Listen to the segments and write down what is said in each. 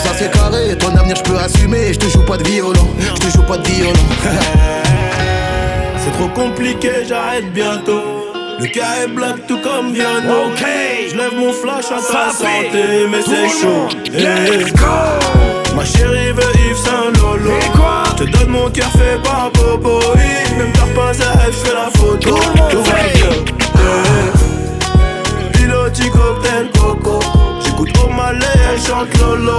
ça c'est carré, ton avenir je peux assumer. Je te joue pas de violon, je te joue pas de violon. c'est trop compliqué, j'arrête bientôt. Le cas est black tout comme Viano. Ok. Je lève mon flash à ta santé, mais c'est chaud. Let's go. Ma chérie veut Yves Saint Lolo. Et quoi? Je te donne mon cœur fait par Bobo. Même t'as pas à je fais la photo. Tout va bien. Piloti cocktail coco. J'écoute au malais, chante Lolo.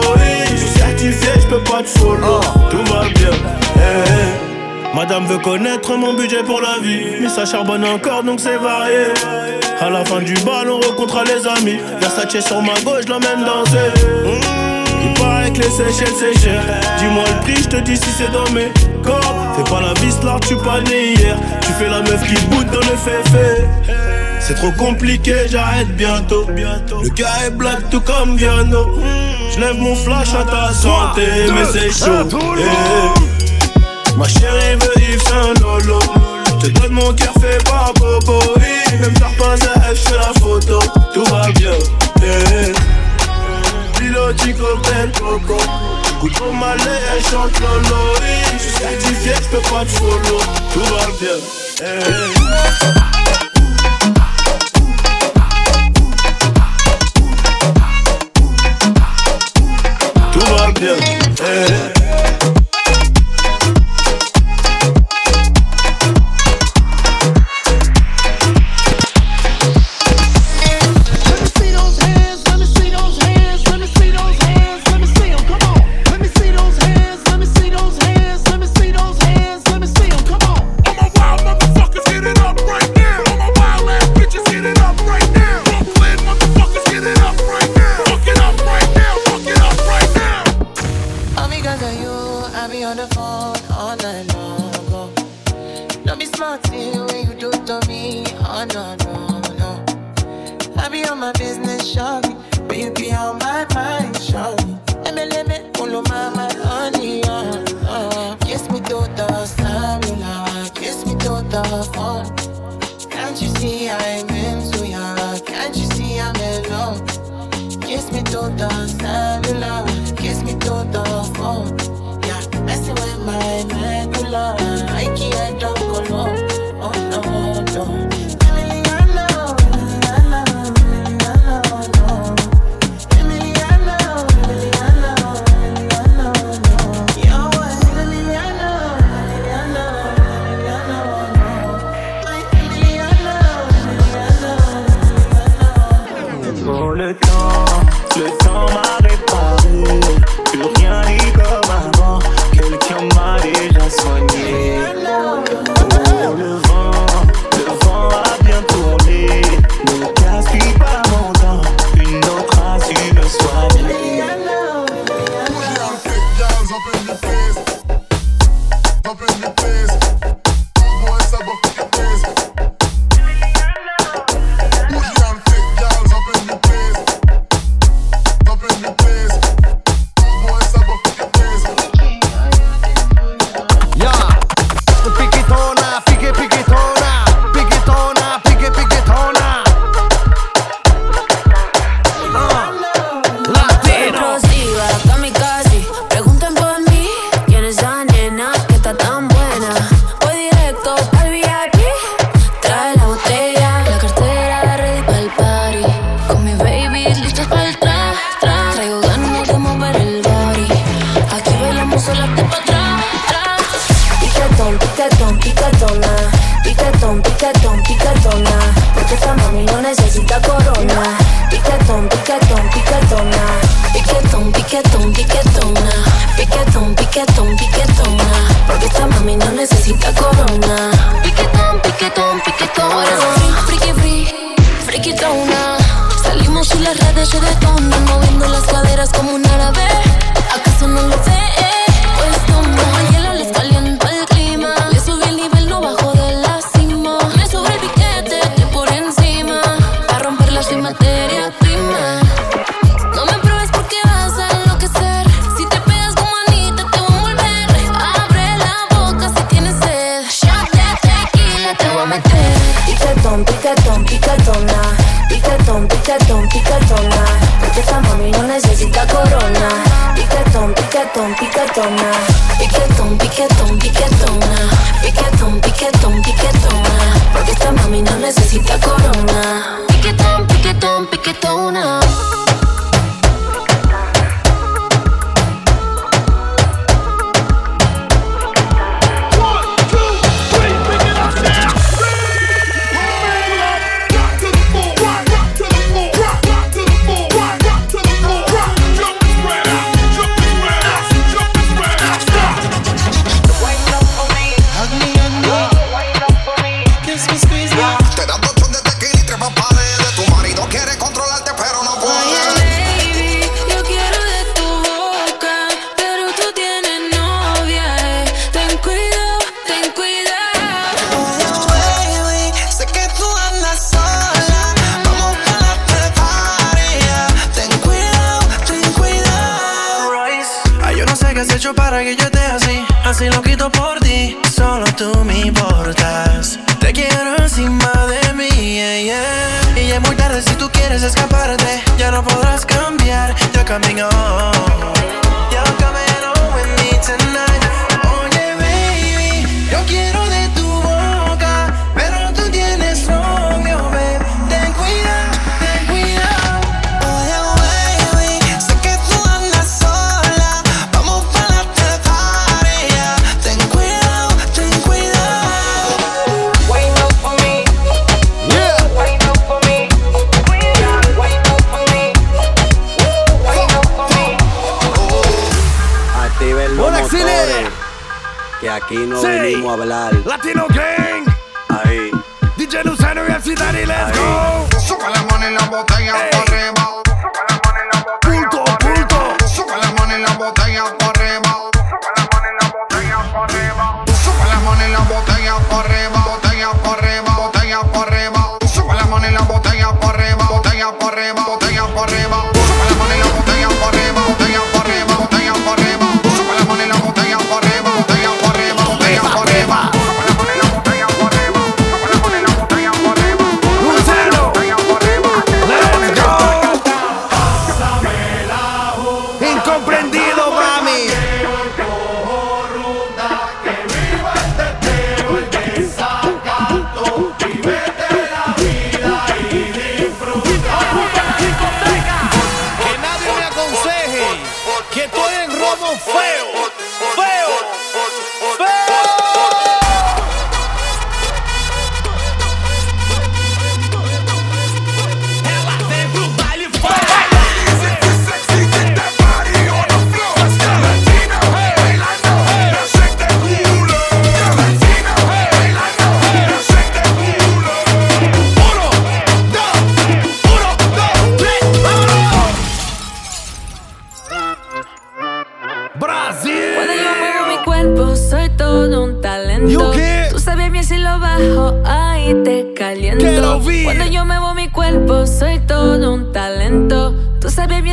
Je suis certifié, je peux pas te follow. Tout va bien. Madame veut connaître mon budget pour la vie. Mais ça charbonne encore donc c'est varié. À la fin du bal, on rencontre les amis. Versace sur ma gauche, l'emmène danser. Mmh. Il paraît que les Seychelles c'est cher. Dis-moi le prix, je te dis si c'est dans mes corps. Fais pas la vis là, tu pas né hier. Tu fais la meuf qui boude dans le féfé. C'est trop compliqué, j'arrête bientôt. Le gars est black tout comme Viano. Je lève mon flash à ta santé, mais c'est chaud. Ma chérie veut Yves Saint Lolo. Je te donne mon cœur fait par Bobo. Même t'as pas à je fais la photo. Tout va bien. Yeah. Piloti cocktail coco. Écoute au malais, elle chante Lolo. Je suis certifié, je peux pas te follow. Tout va bien. Yeah. todo, cellular. Kiss me todo, phone. Yeah, messing with my medulla. I can't Latino Gang. Ahí. DJ Lucero y el Daddy, let's go. La en la botella hey. por arriba. Punto. Punto. En la botella por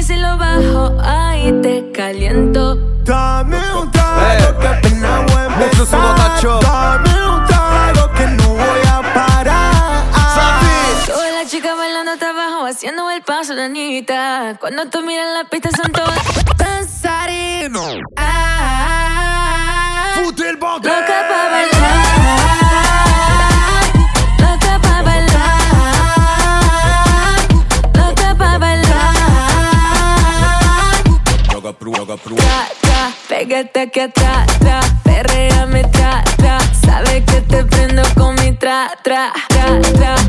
si lo bajo, ahí te caliento. Dame un trago hey, que apenas voy a empezar. Dame un trago que no voy a parar. Toda la chica bailando hasta abajo, haciendo el paso, Danita. Cuando tú miras la pista son todas... tra, tra, tra, tra.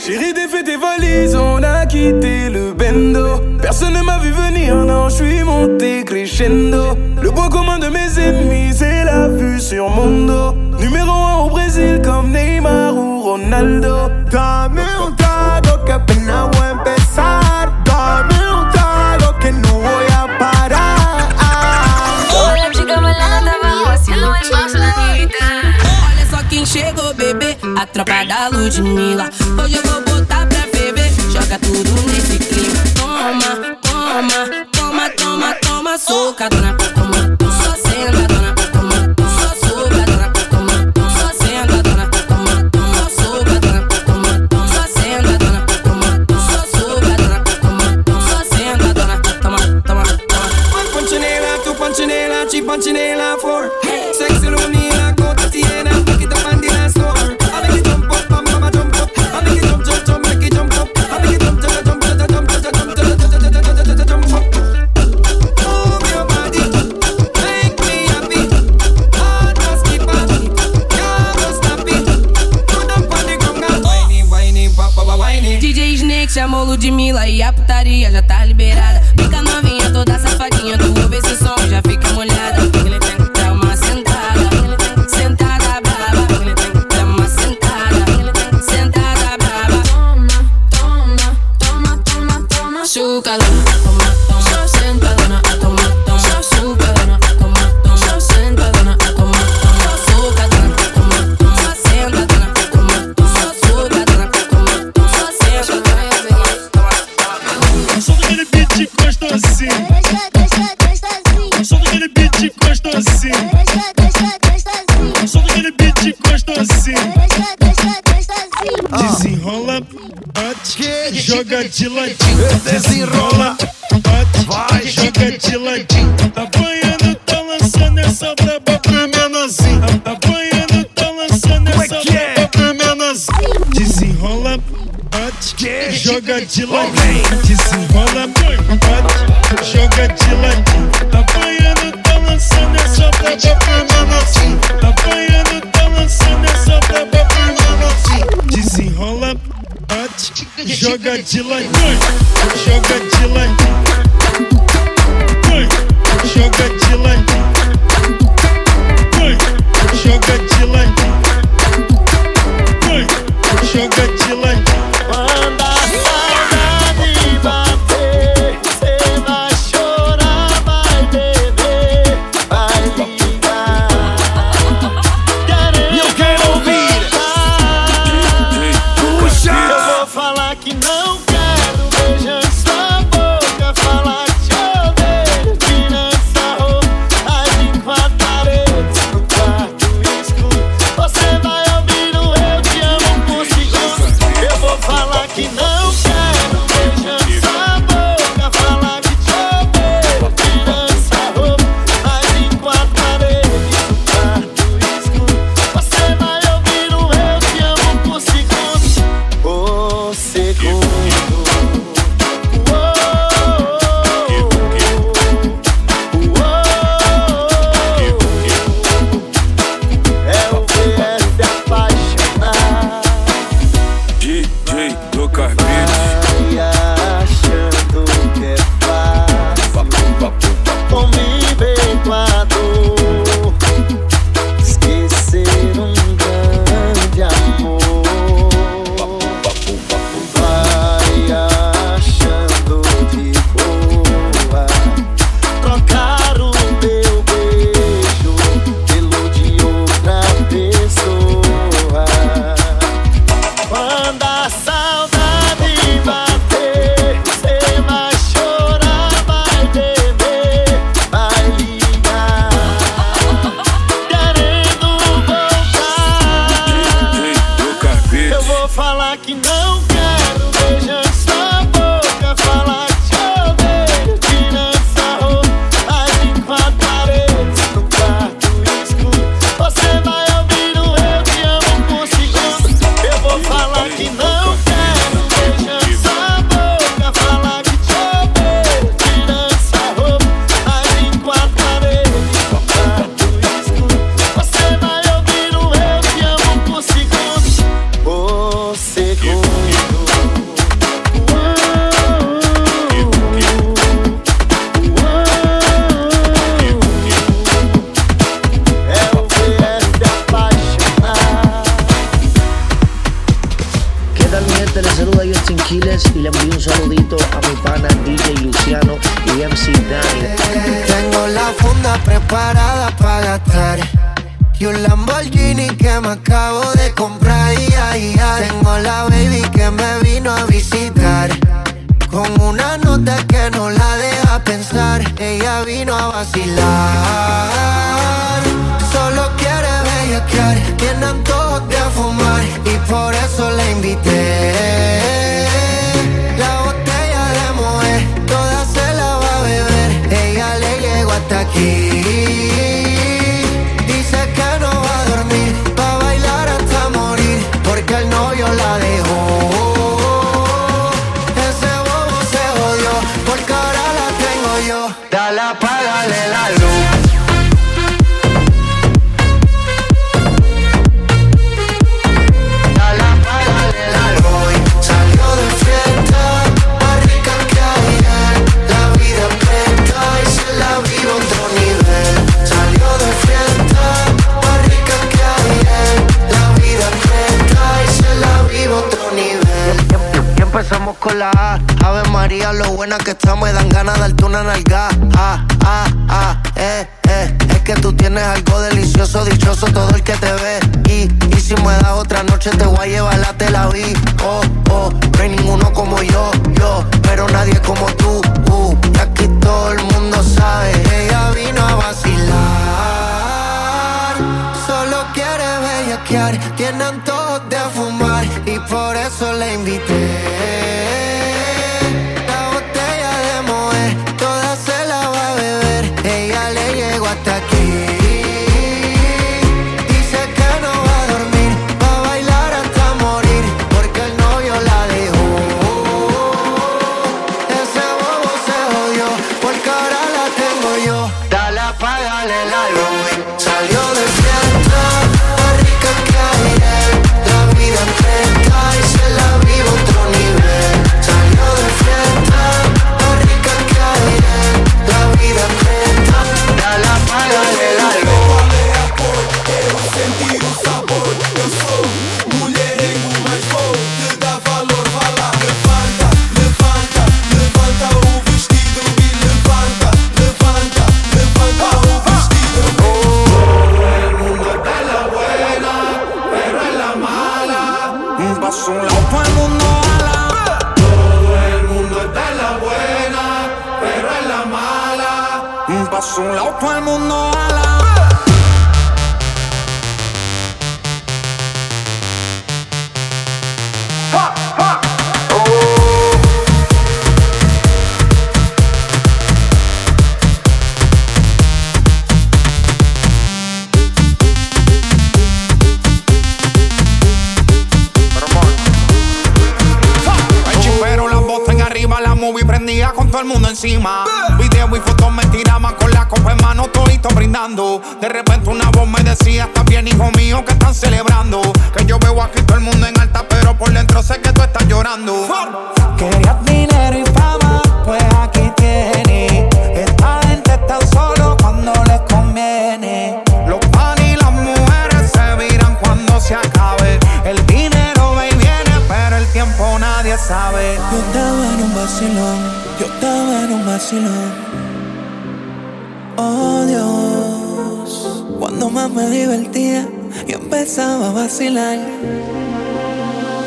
Chérie, tes valises, on a quitté le bendo. Personne ne m'a vu venir, non, je suis monté crescendo. Le point commun de mes ennemis, c'est la vue sur mon dos. Numéro 1 au Brésil, comme Neymar ou Ronaldo. tropa da Ludmilla. Hoje eu vou botar pra beber, joga tudo nesse clima. Toma, toma, toma, toma, toma, soca socadona. joga de ladinho, desenrola põe um pato, joga de ladinho. Tá apanhando, tá lançando, essa só pra bater na assim. Tá apanhando, tá lançando, essa só pra bater na assim. Desenrola, bate, joga de ladinho, joga de ladinho. Joga de ladinho, joga de ladinho, joga de ladinho. like you otra noche te voy a llevar la Tel Aviv. Oh, oh, no hay ninguno como yo, yo, pero nadie es como tú. Uh, y aquí todo el mundo sabe, ella vino a vacilar. Solo quiere bellaquear, tiene antojos de fumar y por eso la invité. Yo estaba en un vacilón, yo estaba en un vacilón. Oh Dios, cuando más me divertía, yo empezaba a vacilar.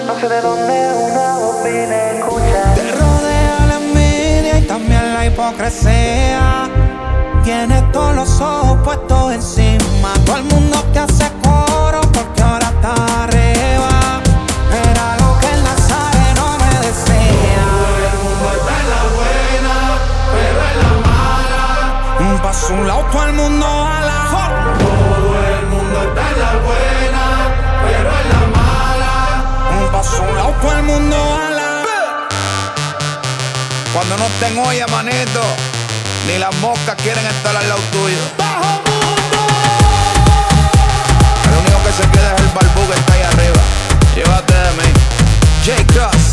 No sé de dónde una voz viene escuchar. Te rodea la envidia y también la hipocresía. Tienes todos los ojos puestos encima. Todo el mundo te hace coro porque ahora está un lado todo el mundo a la Todo el mundo está en la buena, pero en la mala. Un paso a un lado todo el mundo a la Cuando no estén olla, manito, ni las moscas quieren estar al lado tuyo. ¡Bajo mundo! El único que se queda es el barbú que está ahí arriba. Llévate de mí. J. Cross.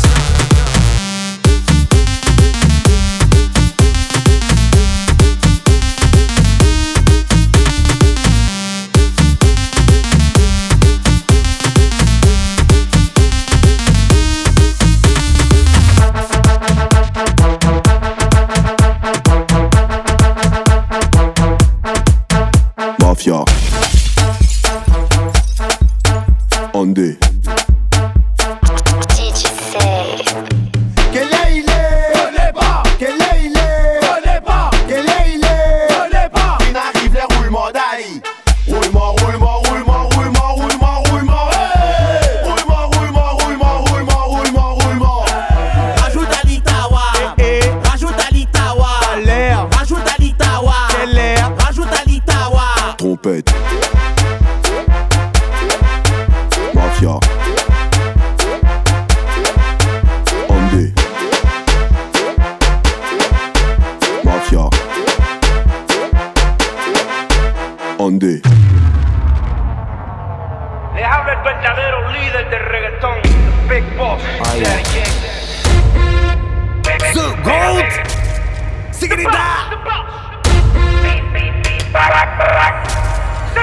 Se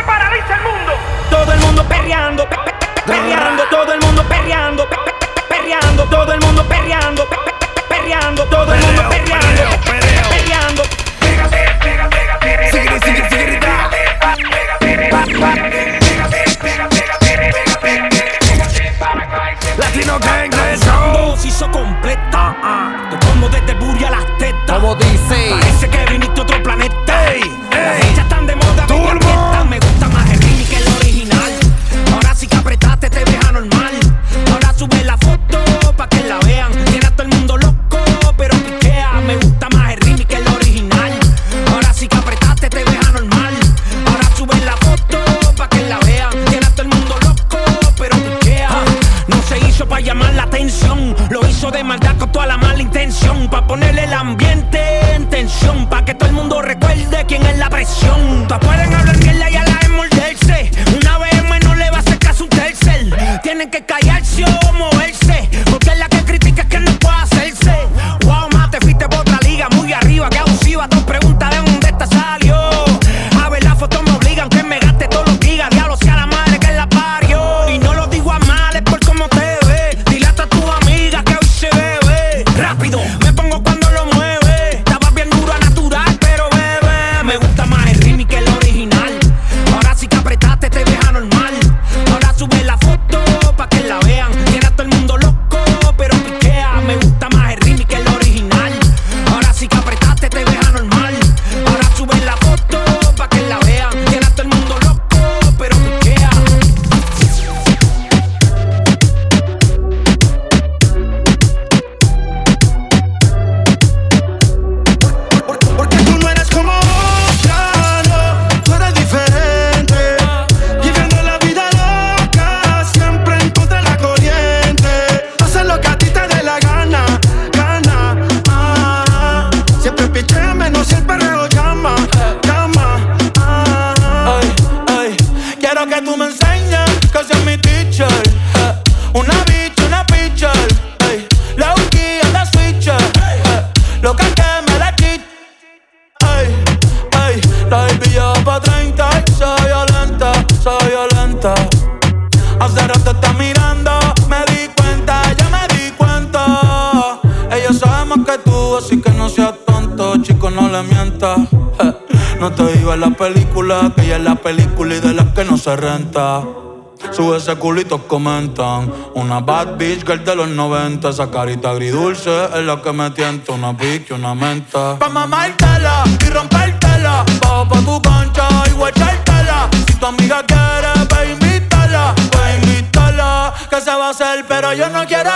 paraliza el mundo. Todo el mundo perreando, perreando, todo el mundo perreando, perreando, todo el mundo perreando, perreando, todo el mundo perreando, perreando. Latino Gang, let's go. Completa como dice. Parece que Sube ese culito, comentan. Una bad bitch que el de los 90. Esa carita agridulce es la que me tienta. Una pique, una menta. Pa' mamártela y rompértela. Bajo pa' tu concha y guachártela. Si tu amiga quiere, pa' invítala. Pa' invítala. Que se va a hacer, pero yo no quiero.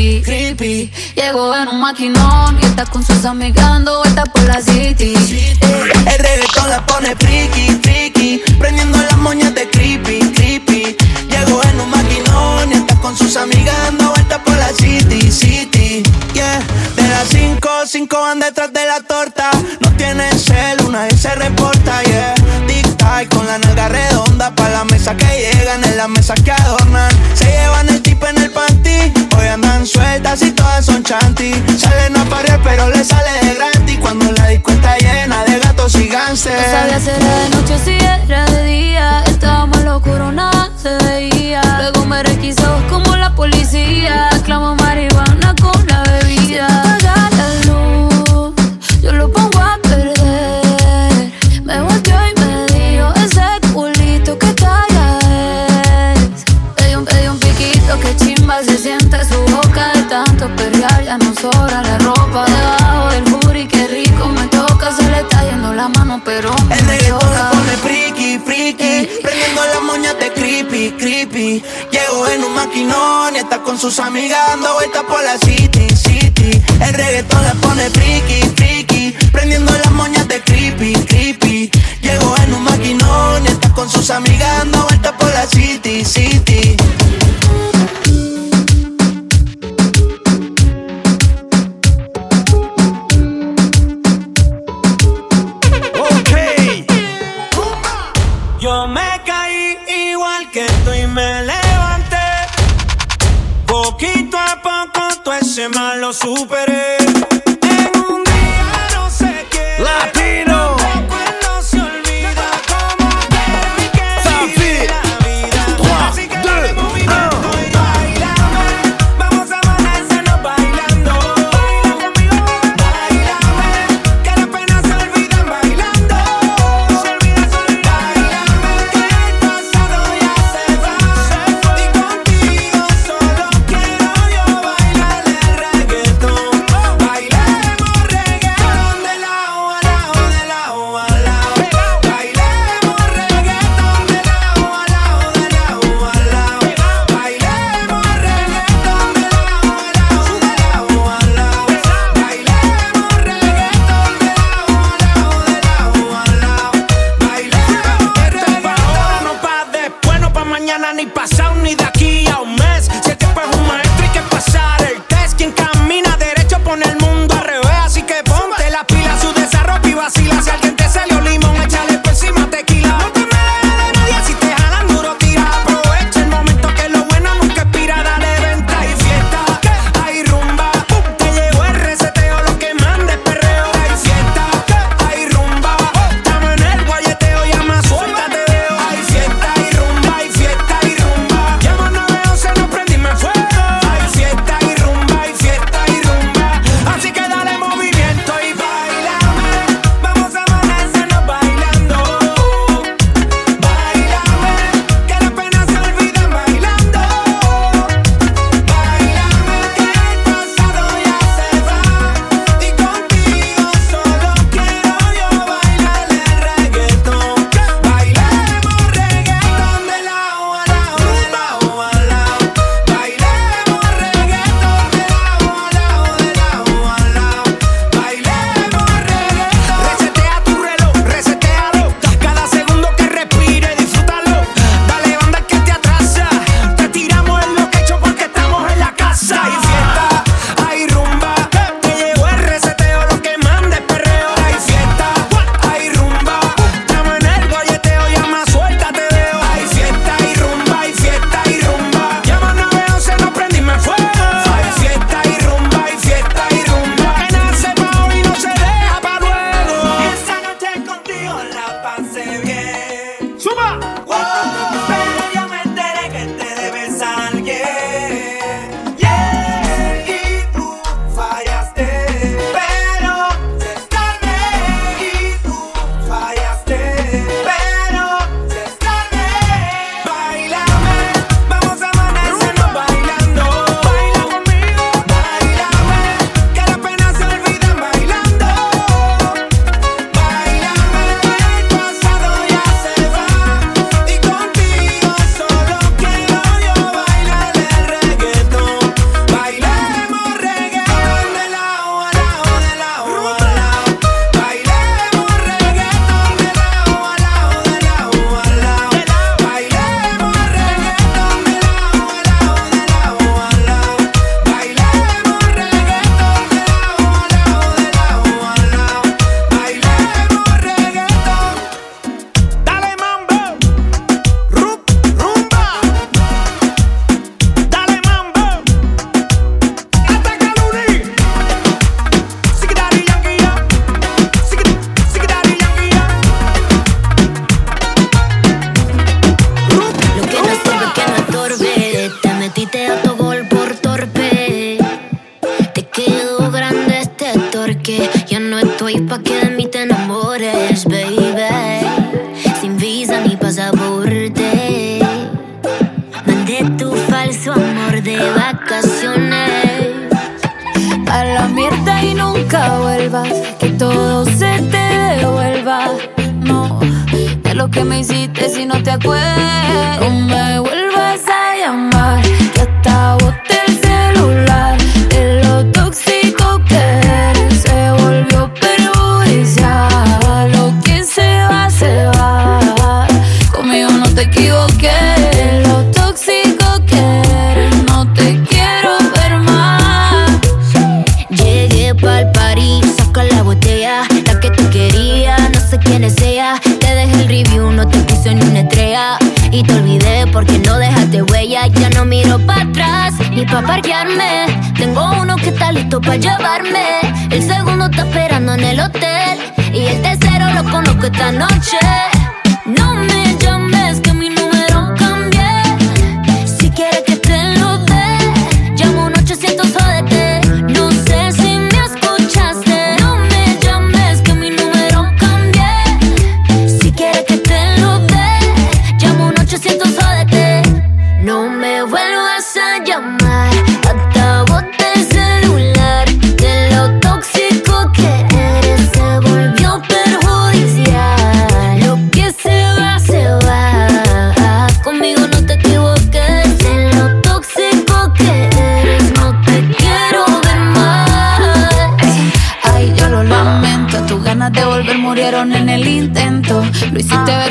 creepy, creepy. Llegó en un maquinón y está con sus amigas dando vueltas por la city. Eh, el reggaetón la pone friki, friki. Prendiendo las moñas de creepy, creepy. Llegó en un maquinón y está con sus amigas dando vueltas por la city, city. Yeah, de las 5, 5 van detrás de la torta. No tiene cel, una vez se reporta, yeah. Tic tac con la nalga redonda. Pa' la mesa que llegan, en la mesa que chanti. Salen a parir, pero le sale de gratis. Cuando la disco está llena de gatos y gánster. No sabía si era de noche si era de día. Estábamos locura, nada se veía. maquinón y está con sus amigas dando vueltas por la city, city. El reggaetón la pone friki, friki. Prendiendo las moñas de creepy, creepy. Llegó en un maquinón y está con sus amigas dando vueltas por la city, city. lo superé.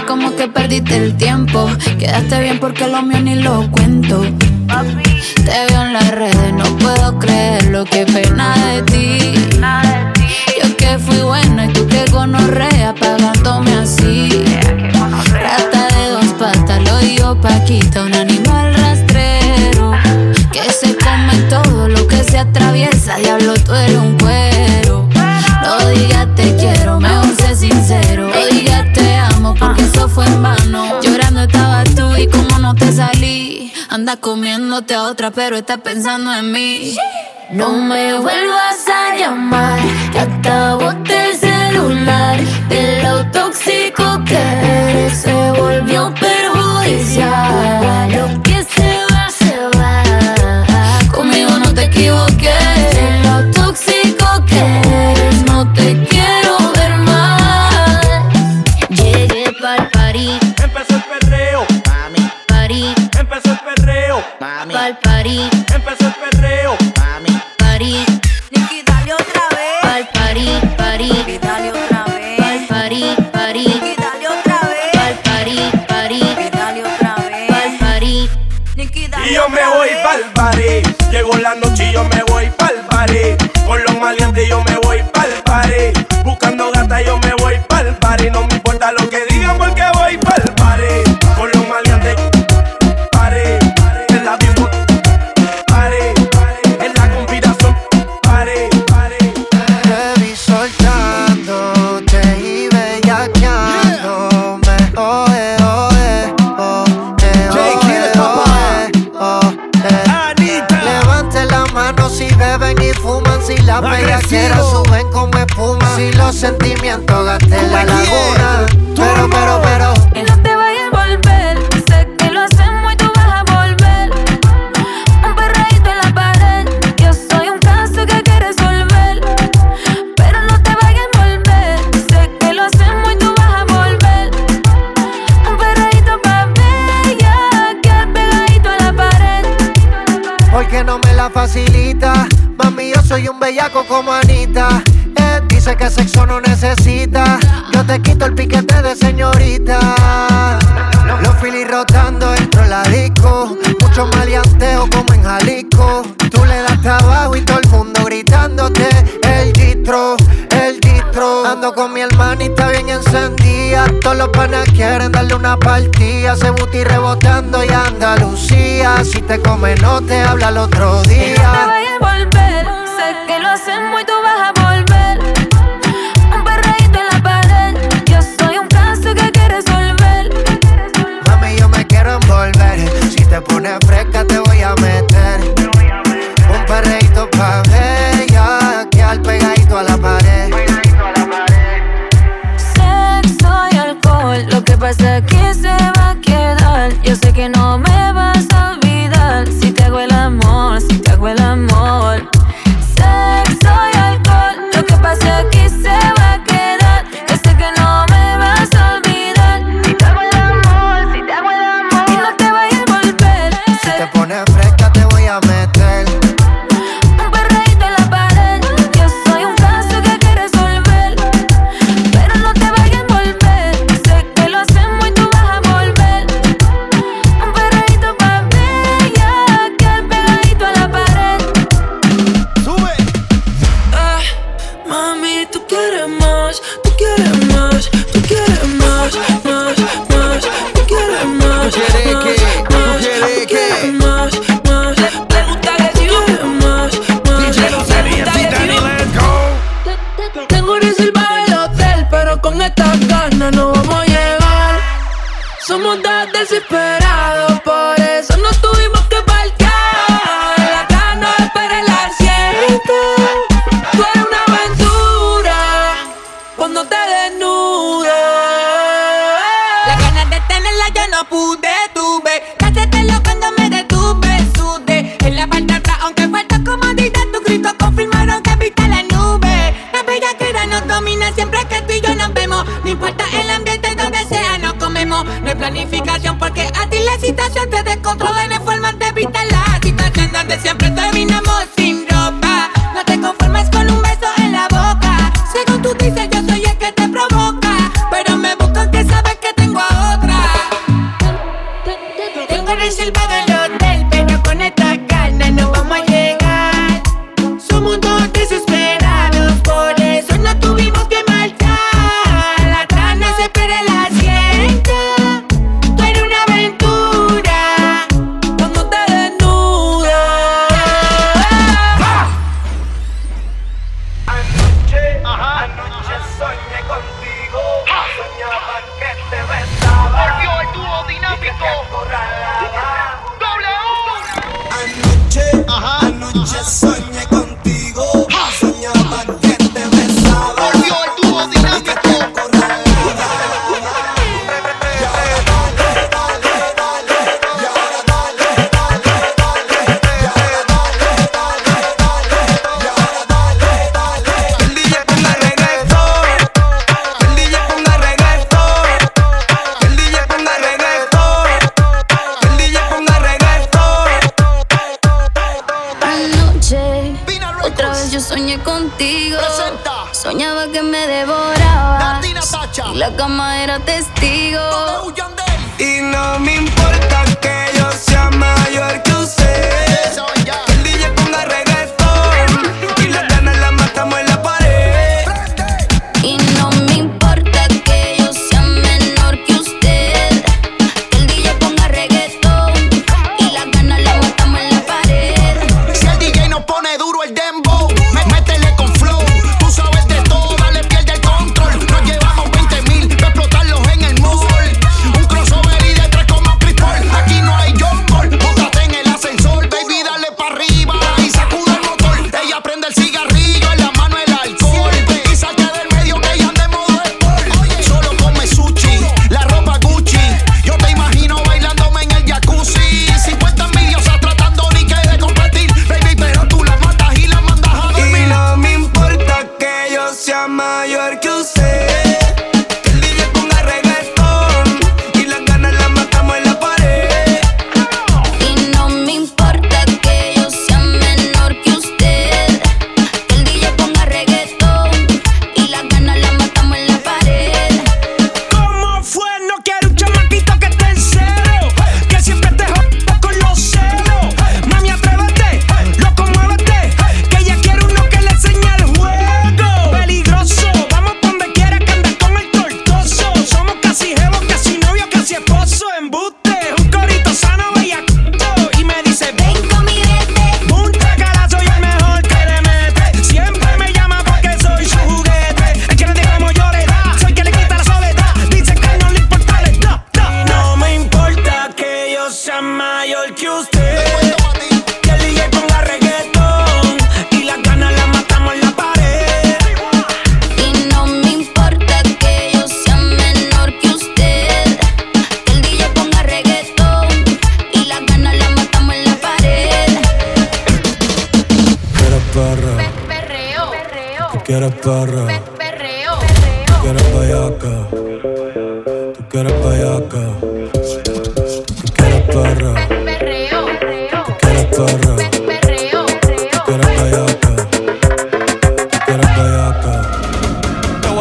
como que perdiste el tiempo. Quedaste bien porque lo mío ni lo cuento. Te veo en las redes, no puedo creer lo que pena. Nada de ti. Yo que fui buena y tú que gonorrea pagándome así. Yeah, Rata de dos patas, lo digo Paquita, un animal rastrero. Que se come todo lo que se atraviesa, diablo, tú eres un cuerpo. anda comiéndote a otra, pero está pensando en mí. No me vuelvas a llamar, que acabo el celular. De lo tóxico que eres, se volvió perjudicial. la bellaquera suben como espuma. Si los sentimientos gasté la laguna. Pero, pero como Anita. Eh, dice que sexo no necesita. Yo te quito el piquete de señorita. Los filis rotando dentro de la disco. Mucho maleanteo como en Jalisco. Tú le das trabajo y todo el mundo gritándote. El distro, el distro. Ando con mi hermanita bien encendida. Todos los panas quieren darle una partida. Se buti rebotando y Andalucía. Si te come, no te habla el otro día. No te voy a volver.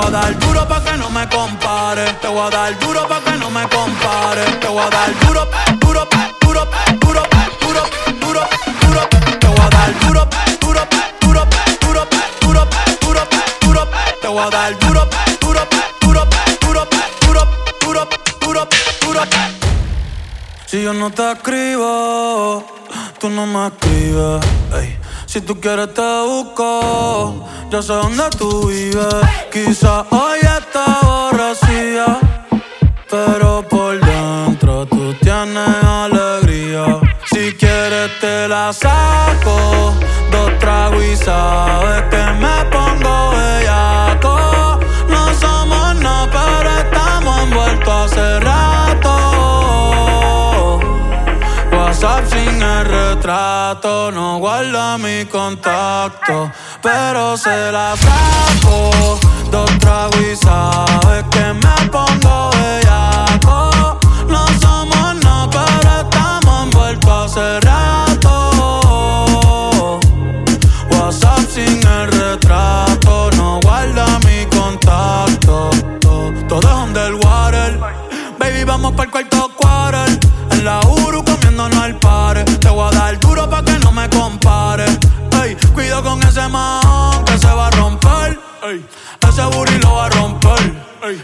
a dar duro pa' que no me compare. Te voy a dar duro pa' que no me compare. Te voy a dar duro, duro, duro, duro, duro, duro, duro. Te voy a dar duro, duro, duro, duro, duro, duro, duro. Te voy a dar duro, duro, duro, duro, duro, duro, duro, duro. Si yo no te escribo, tú no me escribes. Si tú quieres te busco, yo sé dónde tú vives. Quizá hoy está borracía, pero por dentro tú tienes alegría. Si quieres te la saco, dos tragos y sabes que me pongo bellaco. No somos nada, pero estamos envueltos hace rato. WhatsApp sin el retrato no guarda mi contacto, pero se la saco. Dos tragos y sabes que me pongo bellaco. No somos nada, pero estamos envueltos hace rato. WhatsApp sin el retrato, no guarda mi contacto. Todo es underwater. Baby, vamos para el cuarto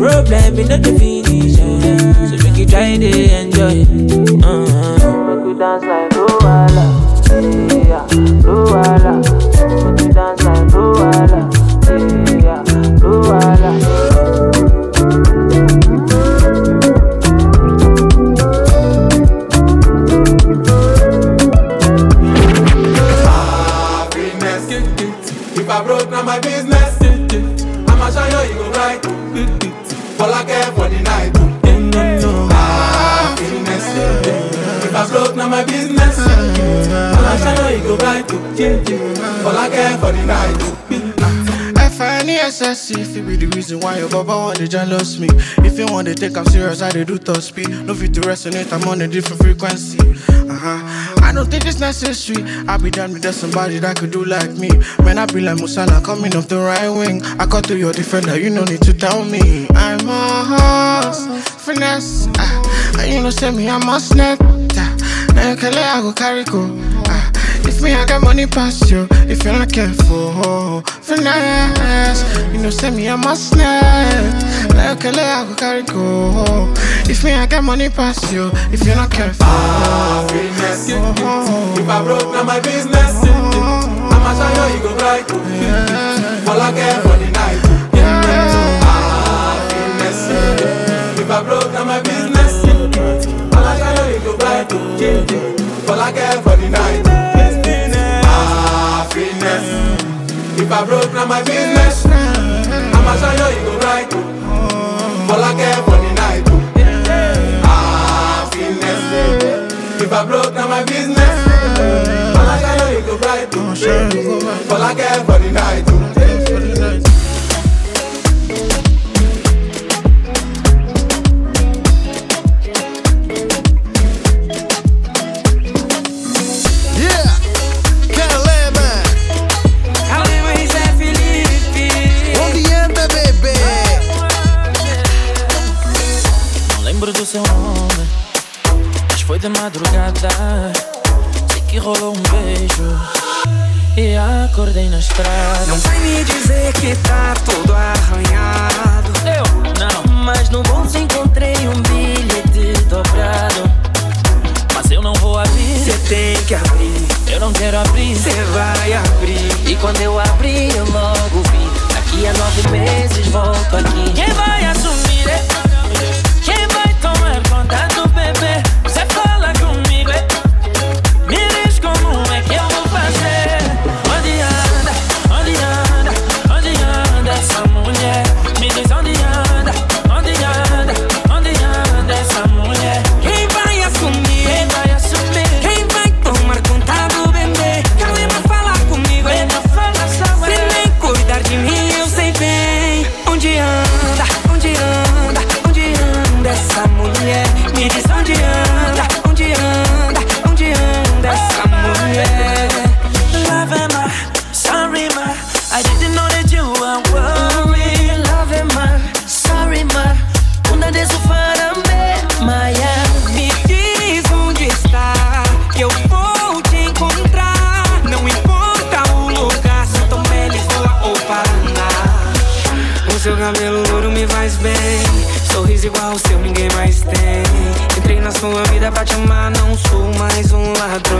Problem in all the finish. Eh, so we could try to enjoy. Uh, make we dance like Luala. Yeah, Luala. Reason why your baba want to jealous me. If you want to take I'm serious, I dey do top speed. No fit to resonate, I'm on a different frequency. Uh-huh. I don't think it's necessary. I be done with somebody that could do like me. Man, I be like Musala coming off the right wing. I cut to your defender, you no need to tell me. I'm a horse, finesse. And you know say me, I'm a snap ah. Now you can let I go carry go me, I got money past you. If you're not careful, finesse. You know, send me a must net. Like a I go carry go. If me, I got money past you. If you're not careful, ah, Happiness. If I broke, now my business. I'ma show you, you go right. All I care for the night. Happiness. Ah, if I broke, now my business. I'ma show you, you go right. All I care for the night. If I broke, now my business. I'ma show you, you go right. All I care for the night. Ah, Happiness. If I broke, now my business. I'ma show you, you go right. All I care for the night. Lembro do seu nome, mas foi de madrugada. Sei que rolou um beijo e acordei na estrada. Não vai me dizer que tá todo arranhado. Eu não, Mas no bolso encontrei um bilhete dobrado. mas eu não vou abrir. Cê tem que abrir. Eu não quero abrir. Cê vai abrir. E quando eu abri, eu logo vi. Daqui a nove meses volto aqui. Quem vai assumir? é? contar pra te amar. Não sou mais um ladrão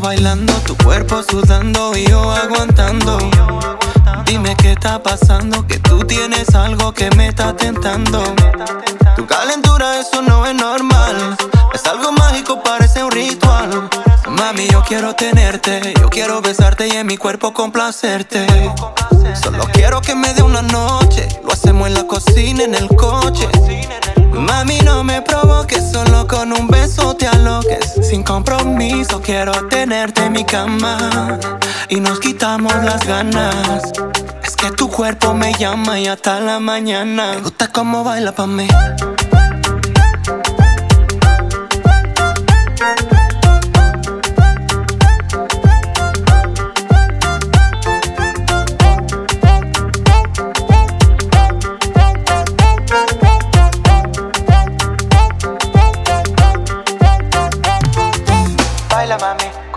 Bailando, tu cuerpo sudando y yo aguantando. Dime qué está pasando, que tú tienes algo que me está tentando. Tu calentura, eso no es normal. Es algo mágico, parece un ritual. Mami, yo quiero tenerte, yo quiero besarte y en mi cuerpo complacerte. Solo quiero que me dé una noche, lo hacemos en la cocina, en el coche. Mami, no me provoques, solo con un beso te aloques. Sin compromiso, quiero tenerte en mi cama. Y nos quitamos las ganas. Es que tu cuerpo me llama y hasta la mañana. Me gusta cómo baila pa' mí.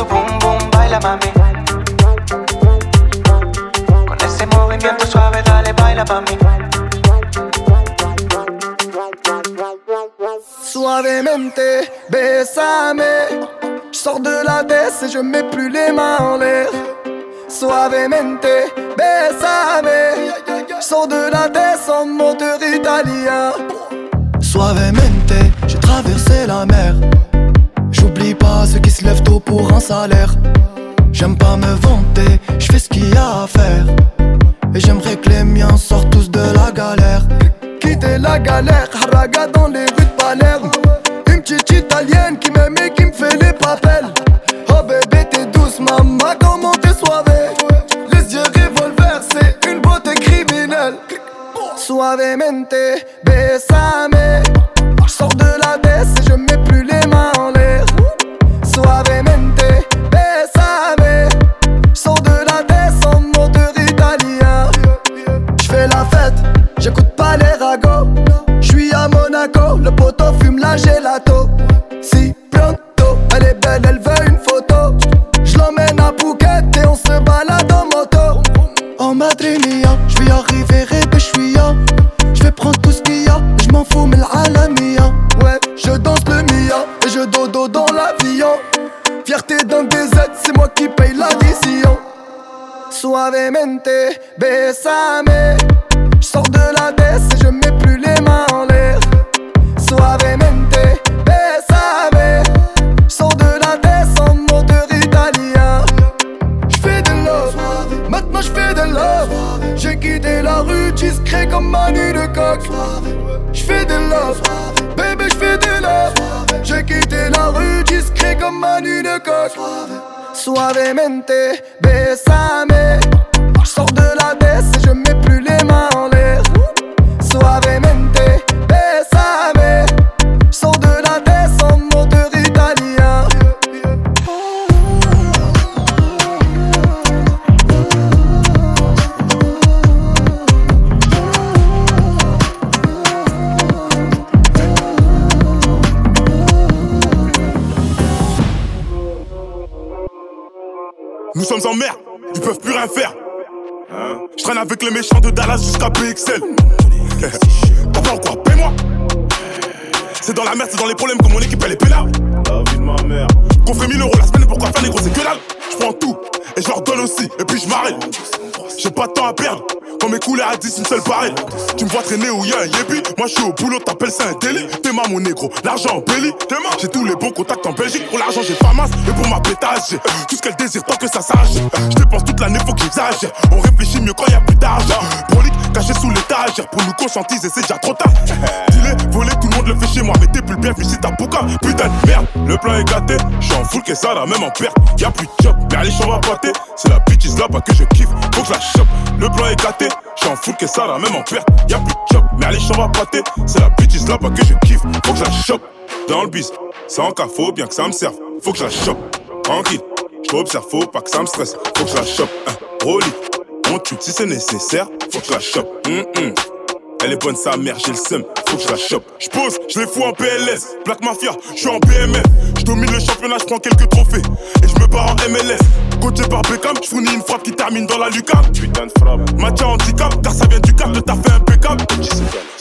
Su boom boom, baila mami. Con ese movimiento suave, dale, baila pa' mí. Suavemente, bésame. Je sors de la baisse et je mets plus les mains en l'air. Suavemente, bésame. Je sors de la baisse en moteur italien. Suavemente, j'ai traversé la mer. Ceux qui se lèvent tôt pour un salaire. J'aime pas me vanter, je fais ce qu'il y a à faire. Et j'aimerais que les miens sortent tous de la galère. Quitter la galère, haraga dans les rues de Palerme. Une petite italienne qui m'aime et qui me fait les papels. Oh bébé, t'es douce, maman, comment t'es soivée. Les yeux revolver, c'est une beauté criminelle. Suavemente, bésame. Je sors de la j'écoute pas les ragots. Je suis à Monaco, le poteau fume la gelato. Si pronto, elle est belle, elle veut une photo. Je l'emmène à Phuket et on se balade en moto. Oh madre mia, je vais arriver et je suis ya. Je vais prendre tout ce qu'il y a, je m'en fous, mais l'alamia. Ouais, je danse le Mia et je dodo dans l'avion. Fierté d'un DZ, c'est moi qui paye l'addition. Suavemente, bésame. Je sors de la baisse et je mets plus les mains en l'air. Suavemente, bésame. Je sors de la baisse en moteur italien. Je fais de love, maintenant je fais de love. J'ai quitté la rue discret comme Manu de coq. Je fais de love, bébé je fais de love. J'ai quitté la rue discret comme Manu de coq. Suavemente, bésame. Je sors de la baisse et je mets plus les. Suavemente, bésame. Sors de la baisse en moteur italien. Nous sommes en mer, ils peuvent plus rien faire. Je traîne avec les méchants de Dallas jusqu'à PXL. T'entends quoi Paie-moi C'est dans la merde, c'est dans les problèmes que mon équipe elle est pénale. La vie de ma mère. Qu'on fait 1000 euros la semaine, pourquoi faire les gros c'est que dalle prends tout et je leur donne aussi. Et puis je m'arrête. J'ai pas de temps à perdre. Quand mes couleurs à 10, une seule pareille. Tu me vois traîner où y a un yébi. Moi je suis au boulot, t'appelles ça un délit. T'es ma mon négro, l'argent en belly. J'ai tous les bons contacts en Belgique. Pour l'argent, j'ai pas masse. Et pour ma pétage, j'ai tout ce qu'elle désire tant que ça sache. Je dépense toute l'année, faut que j'exagère. On réfléchit mieux quand y a plus d'argent. Prolique, caché sous l'étagère. Pour nous conscientiser, c'est déjà trop tard. Dis-les, voler, tout le monde le fait chez moi. Mais t'es plus le bienvenu si t'as. Putain de merde, le plan est gâté. J'suis en full que ça, là, même en perte. Y'a plus de job, mais allez, j'en va pâter. C'est la bitch là bas que je kiffe. Faut que je la chope. Le plan est gâté. J'suis en full que ça, là, même en perte. Y'a plus de job, mais allez, j'en va pâter. C'est la bitch là bas que je kiffe. Faut que je la chope. Dans le bis, sans cas, faut bien que ça me serve. Faut que je la chope. Tranquille, j't'observe, faut pas que ça me stresse. Faut que je la chope. Hein, si c'est nécessaire. Faut que je la chope. Hum, hum. Elle est bonne sa mère, j'ai le seum, faut que je la chope. J'pose, je les fous en PLS. Black Mafia, je suis en BMF. Domine le championnat, je prends quelques trophées. Et je me barre en MLS. Coaché par Beckham, je fournis une frappe qui termine dans la lucarne. Putain de frappe. Match handicap, car ça vient du cap, le taf est impeccable.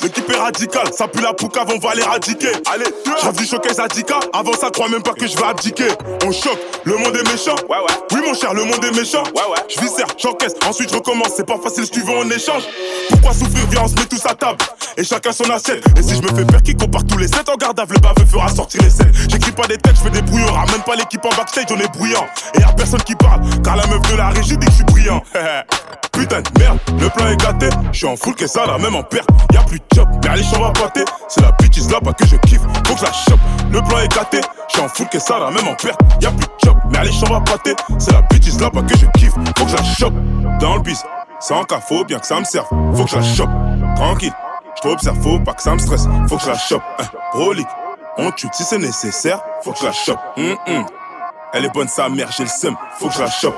L'équipe est radicale, ça pue la poucave, on va l'éradiquer. Allez, j'rêve du showcase Adika. Avant ça, crois même pas que je vais abdiquer. On choque, le monde est méchant. Ouais, ouais. Oui, mon cher, le monde est méchant. Ouais, ouais. Je viscère, j'encaisse, ensuite je recommence. C'est pas facile si tu veux en échange. Pourquoi souffrir Viens, on se met tous à table. Et chacun son assiette. Et si je me fais faire qui compare tous les 7 en garde le baveux fera sortir les scènes. J'écris pas des textes, je fais des brouillards. Même pas l'équipe en backstage, on est bruyant. Et y'a personne qui parle, car la meuf de la régie dit que je suis brillant. Putain de merde, le plan est gâté. Je suis en full que ça, là, même en perte. Y'a plus de job, mais allez, j'en pâter. C'est la bitch là bas que je kiffe, faut que je la chope. Le plan est gâté. Je suis en full que ça, là, même en perte. Y'a plus de job, mais allez, j'en pâter. C'est la bitch là bas que je kiffe, faut que je la chope. Dans le bis, sans cas, bien que ça me serve. Faut que je la chope. Tranquille, je t'observe, faut pas que ça me stresse. Faut que je la chope. Hein, on tue si c'est nécessaire. Faut que je la chope. Elle est bonne sa mère, j'ai le seum, faut que je la chope.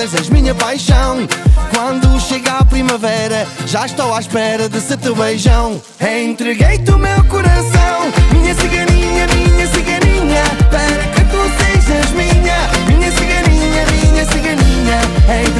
Mimosas, és minha paixão. Quando chega a primavera, já estou à espera desse teu beijão. Entreguei-te o meu coração, minha ciganinha, minha ciganinha, para que tu sejas minha, minha ciganinha, minha ciganinha. Entreguei-te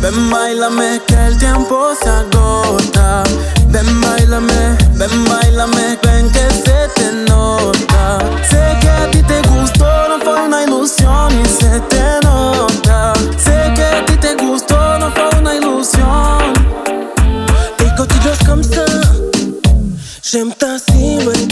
ven bailame que el tiempo se agota. Ven bailame, ven bailame, ven que se te nota. Sé que a ti te gustó, no fue una ilusión y se te nota. Sé que a ti te gustó, no fue una ilusión. Et quand tu danses comme ça, j'aime ta silhouette.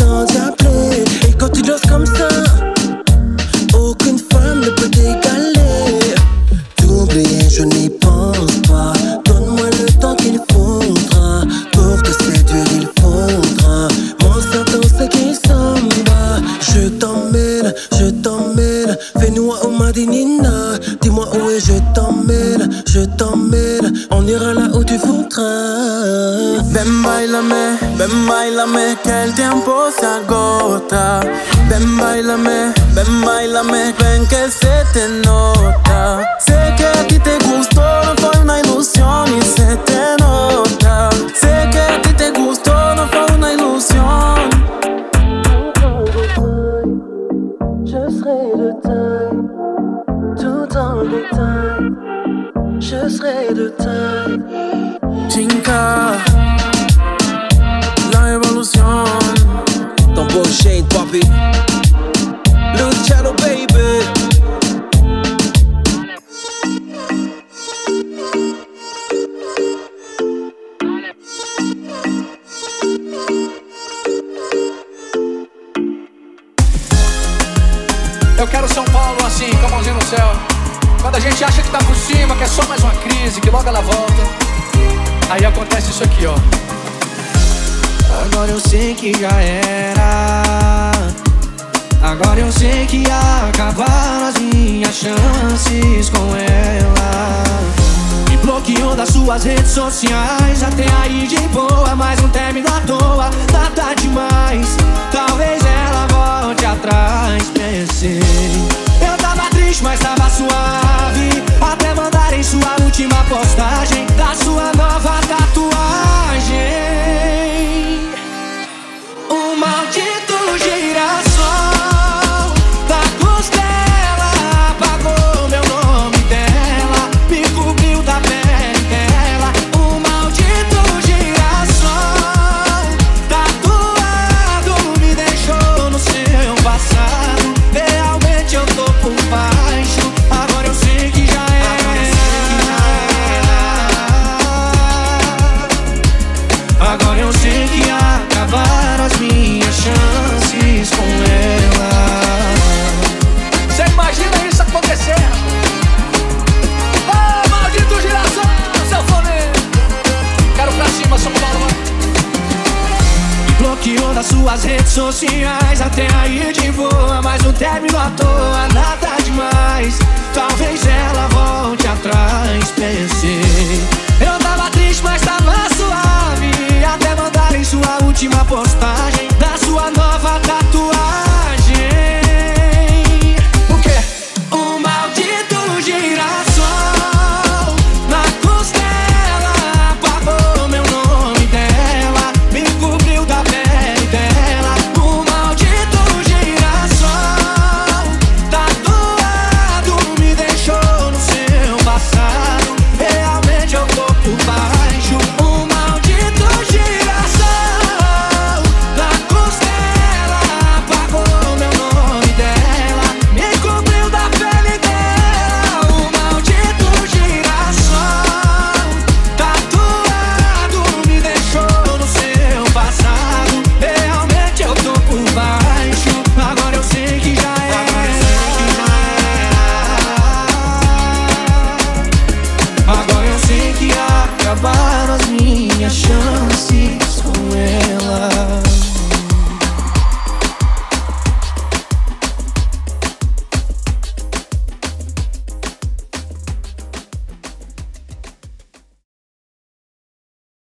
On ira là où tu voudras. Ven, bailame, ven, bailame, que el tiempo se agota. Ven, bailame, ven, bailame, ven que se te nota. baby. Baby. Eu quero São Paulo assim, com a mãozinha no céu. Quando a gente acha que tá por cima, que é só mais uma crise, que logo ela volta. Aí acontece isso aqui, ó. Agora eu sei que já era. Agora eu sei que acabaram as minhas chances com ela. Me bloqueou das suas redes sociais. Até aí de boa, mas um término à toa. Nada demais. Talvez ela volte atrás. Pensei. Eu tava triste, mas tava suave. Até mandarem sua última postagem da sua